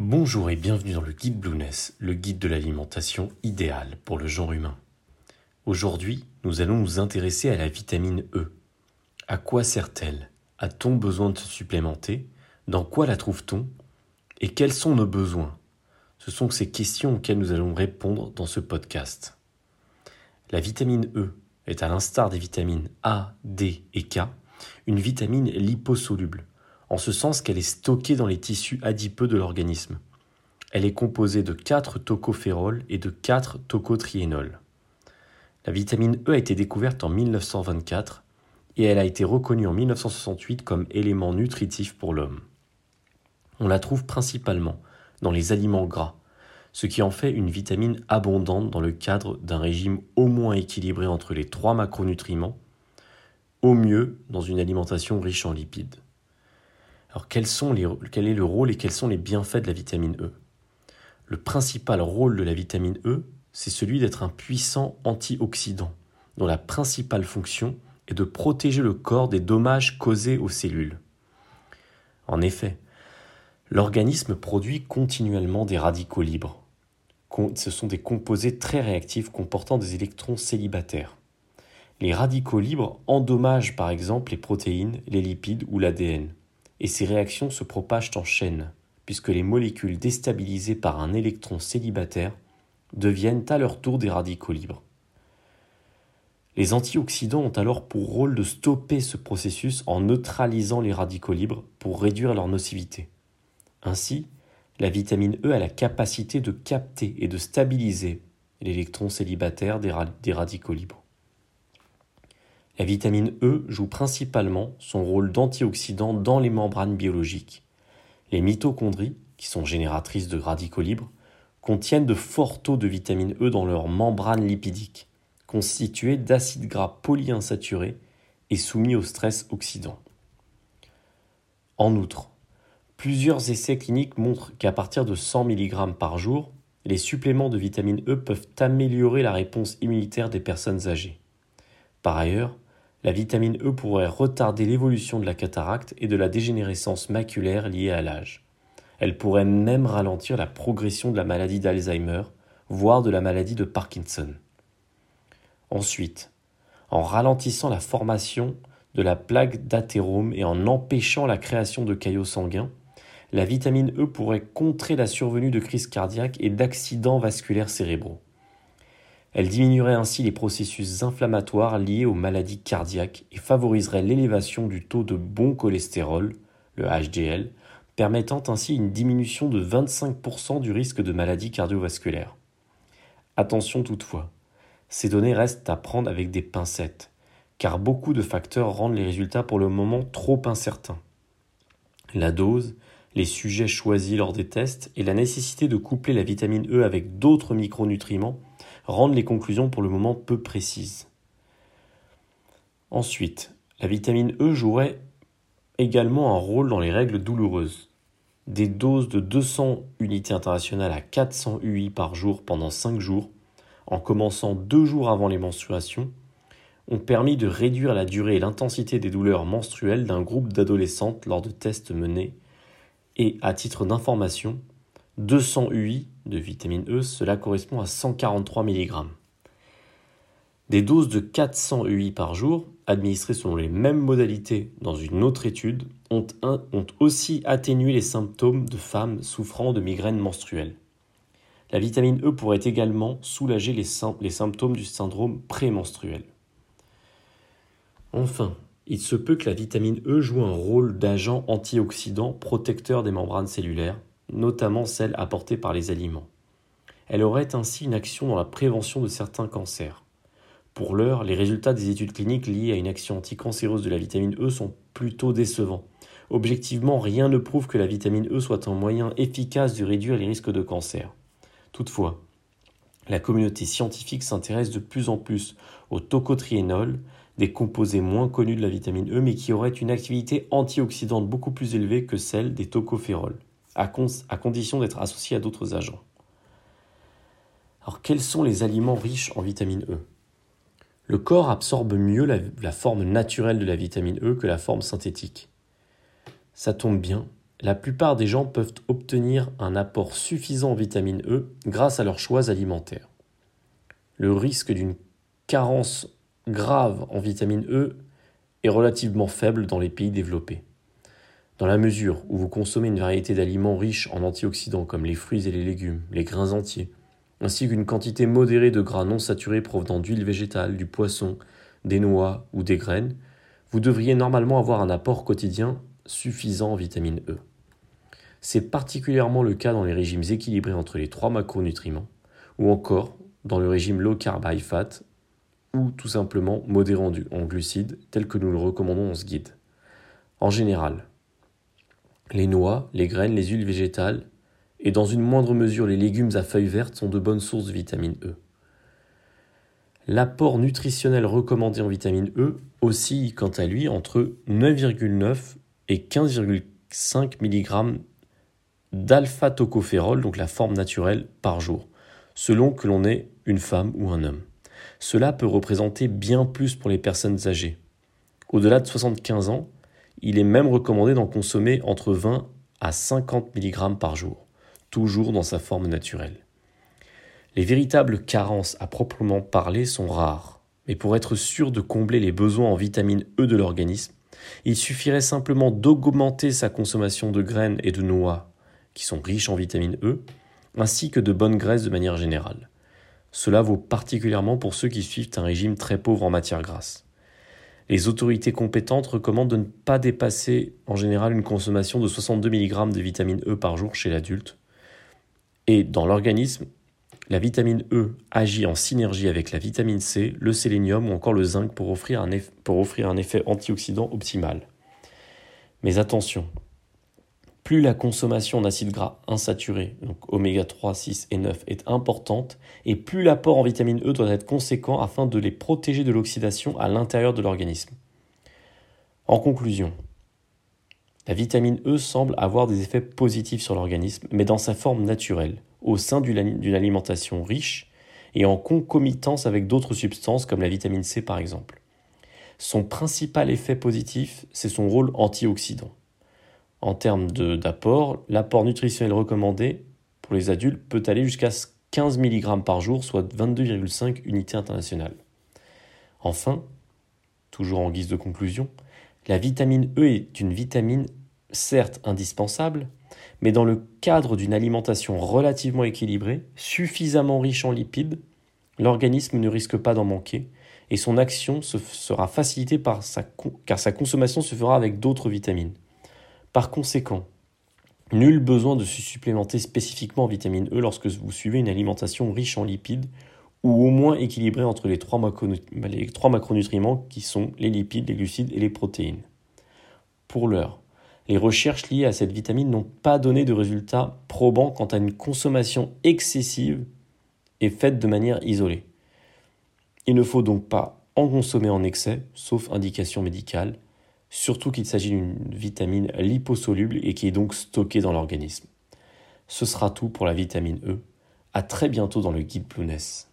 Bonjour et bienvenue dans le guide Blueness, le guide de l'alimentation idéale pour le genre humain. Aujourd'hui, nous allons nous intéresser à la vitamine E. À quoi sert-elle? A-t-on besoin de se supplémenter? Dans quoi la trouve-t-on? Et quels sont nos besoins? Ce sont ces questions auxquelles nous allons répondre dans ce podcast. La vitamine E est à l'instar des vitamines A, D et K, une vitamine liposoluble en ce sens qu'elle est stockée dans les tissus adipeux de l'organisme. Elle est composée de 4 tocophérols et de 4 tocotriénols. La vitamine E a été découverte en 1924 et elle a été reconnue en 1968 comme élément nutritif pour l'homme. On la trouve principalement dans les aliments gras, ce qui en fait une vitamine abondante dans le cadre d'un régime au moins équilibré entre les trois macronutriments, au mieux dans une alimentation riche en lipides. Alors quel est le rôle et quels sont les bienfaits de la vitamine E? Le principal rôle de la vitamine E, c'est celui d'être un puissant antioxydant, dont la principale fonction est de protéger le corps des dommages causés aux cellules. En effet, l'organisme produit continuellement des radicaux libres. Ce sont des composés très réactifs comportant des électrons célibataires. Les radicaux libres endommagent par exemple les protéines, les lipides ou l'ADN et ces réactions se propagent en chaîne, puisque les molécules déstabilisées par un électron célibataire deviennent à leur tour des radicaux libres. Les antioxydants ont alors pour rôle de stopper ce processus en neutralisant les radicaux libres pour réduire leur nocivité. Ainsi, la vitamine E a la capacité de capter et de stabiliser l'électron célibataire des, radicaux libres. La vitamine E joue principalement son rôle d'antioxydant dans les membranes biologiques. Les mitochondries, qui sont génératrices de radicaux libres, contiennent de forts taux de vitamine E dans leurs membranes lipidiques, constituées d'acides gras polyinsaturés et soumis au stress oxydant. En outre, plusieurs essais cliniques montrent qu'à partir de 100 mg par jour, les suppléments de vitamine E peuvent améliorer la réponse immunitaire des personnes âgées. Par ailleurs, la vitamine E pourrait retarder l'évolution de la cataracte et de la dégénérescence maculaire liée à l'âge. Elle pourrait même ralentir la progression de la maladie d'Alzheimer, voire de la maladie de Parkinson. Ensuite, en ralentissant la formation de la plaque d'athérome et en empêchant la création de caillots sanguins, la vitamine E pourrait contrer la survenue de crises cardiaques et d'accidents vasculaires cérébraux. Elle diminuerait ainsi les processus inflammatoires liés aux maladies cardiaques et favoriserait l'élévation du taux de bon cholestérol, le HDL, permettant ainsi une diminution de 25% du risque de maladies cardiovasculaires. Attention toutefois, ces données restent à prendre avec des pincettes, car beaucoup de facteurs rendent les résultats pour le moment trop incertains. La dose, les sujets choisis lors des tests et la nécessité de coupler la vitamine E avec d'autres micronutriments rendent les conclusions pour le moment peu précises. Ensuite, la vitamine E jouerait également un rôle dans les règles douloureuses. Des doses de 200 unités internationales à 400 UI par jour pendant 5 jours, en commençant 2 jours avant les menstruations, ont permis de réduire la durée et l'intensité des douleurs menstruelles d'un groupe d'adolescentes lors de tests menés. Et à titre d'information, 200 UI de vitamine E, cela correspond à 143 mg. Des doses de 400 UI par jour, administrées selon les mêmes modalités dans une autre étude, ont, aussi atténué les symptômes de femmes souffrant de migraines menstruelles. La vitamine E pourrait également soulager les, les symptômes du syndrome prémenstruel. Enfin, il se peut que la vitamine E joue un rôle d'agent antioxydant protecteur des membranes cellulaires, notamment celles apportées par les aliments. Elle aurait ainsi une action dans la prévention de certains cancers. Pour l'heure, les résultats des études cliniques liées à une action anticancéreuse de la vitamine E sont plutôt décevants. Objectivement, rien ne prouve que la vitamine E soit un moyen efficace de réduire les risques de cancer. Toutefois, la communauté scientifique s'intéresse de plus en plus au tocotriénol, des composés moins connus de la vitamine E mais qui auraient une activité antioxydante beaucoup plus élevée que celle des tocophérols à, condition d'être associé à d'autres agents. Alors quels sont les aliments riches en vitamine E? Le corps absorbe mieux la, forme naturelle de la vitamine E que la forme synthétique. Ça tombe bien, la plupart des gens peuvent obtenir un apport suffisant en vitamine E grâce à leurs choix alimentaires. Le risque d'une carence grave en vitamine E est relativement faible dans les pays développés. Dans la mesure où vous consommez une variété d'aliments riches en antioxydants comme les fruits et les légumes, les grains entiers, ainsi qu'une quantité modérée de gras non saturés provenant d'huile végétale, du poisson, des noix ou des graines, vous devriez normalement avoir un apport quotidien suffisant en vitamine E. C'est particulièrement le cas dans les régimes équilibrés entre les trois macronutriments, ou encore dans le régime low carb high fat, ou tout simplement modéré en glucides, tel que nous le recommandons dans ce guide. En général, les noix, les graines, les huiles végétales, et dans une moindre mesure les légumes à feuilles vertes sont de bonnes sources de vitamine E. L'apport nutritionnel recommandé en vitamine E oscille quant à lui entre 9,9 et 15,5 mg d'alpha-tocopherol, donc la forme naturelle, par jour, selon que l'on est une femme ou un homme. Cela peut représenter bien plus pour les personnes âgées. Au-delà de 75 ans, il est même recommandé d'en consommer entre 20 à 50 mg par jour, toujours dans sa forme naturelle. Les véritables carences à proprement parler sont rares, mais pour être sûr de combler les besoins en vitamine E de l'organisme, il suffirait simplement d'augmenter sa consommation de graines et de noix, qui sont riches en vitamine E, ainsi que de bonnes graisses de manière générale. Cela vaut particulièrement pour ceux qui suivent un régime très pauvre en matière grasse. Les autorités compétentes recommandent de ne pas dépasser en général une consommation de 62 mg de vitamine E par jour chez l'adulte. Et dans l'organisme, la vitamine E agit en synergie avec la vitamine C, le sélénium ou encore le zinc pour offrir un, pour offrir un effet antioxydant optimal. Mais attention, plus la consommation d'acides gras insaturés, donc oméga 3, 6 et 9, est importante, et plus l'apport en vitamine E doit être conséquent afin de les protéger de l'oxydation à l'intérieur de l'organisme. En conclusion, la vitamine E semble avoir des effets positifs sur l'organisme, mais dans sa forme naturelle, au sein d'une alimentation riche et en concomitance avec d'autres substances comme la vitamine C par exemple. Son principal effet positif, c'est son rôle antioxydant. En termes d'apport, l'apport nutritionnel recommandé pour les adultes peut aller jusqu'à 15 mg par jour, soit 22,5 unités internationales. Enfin, toujours en guise de conclusion, la vitamine E est une vitamine certes indispensable, mais dans le cadre d'une alimentation relativement équilibrée, suffisamment riche en lipides, l'organisme ne risque pas d'en manquer et son action sera facilitée car sa consommation se fera avec d'autres vitamines. Par conséquent, nul besoin de se supplémenter spécifiquement en vitamine E lorsque vous suivez une alimentation riche en lipides ou au moins équilibrée entre les trois, macronutriments qui sont les lipides, les glucides et les protéines. Pour l'heure, les recherches liées à cette vitamine n'ont pas donné de résultats probants quant à une consommation excessive et faite de manière isolée. Il ne faut donc pas en consommer en excès, sauf indication médicale, surtout qu'il s'agit d'une vitamine liposoluble et qui est donc stockée dans l'organisme. Ce sera tout pour la vitamine E. À très bientôt dans le guide Blueness.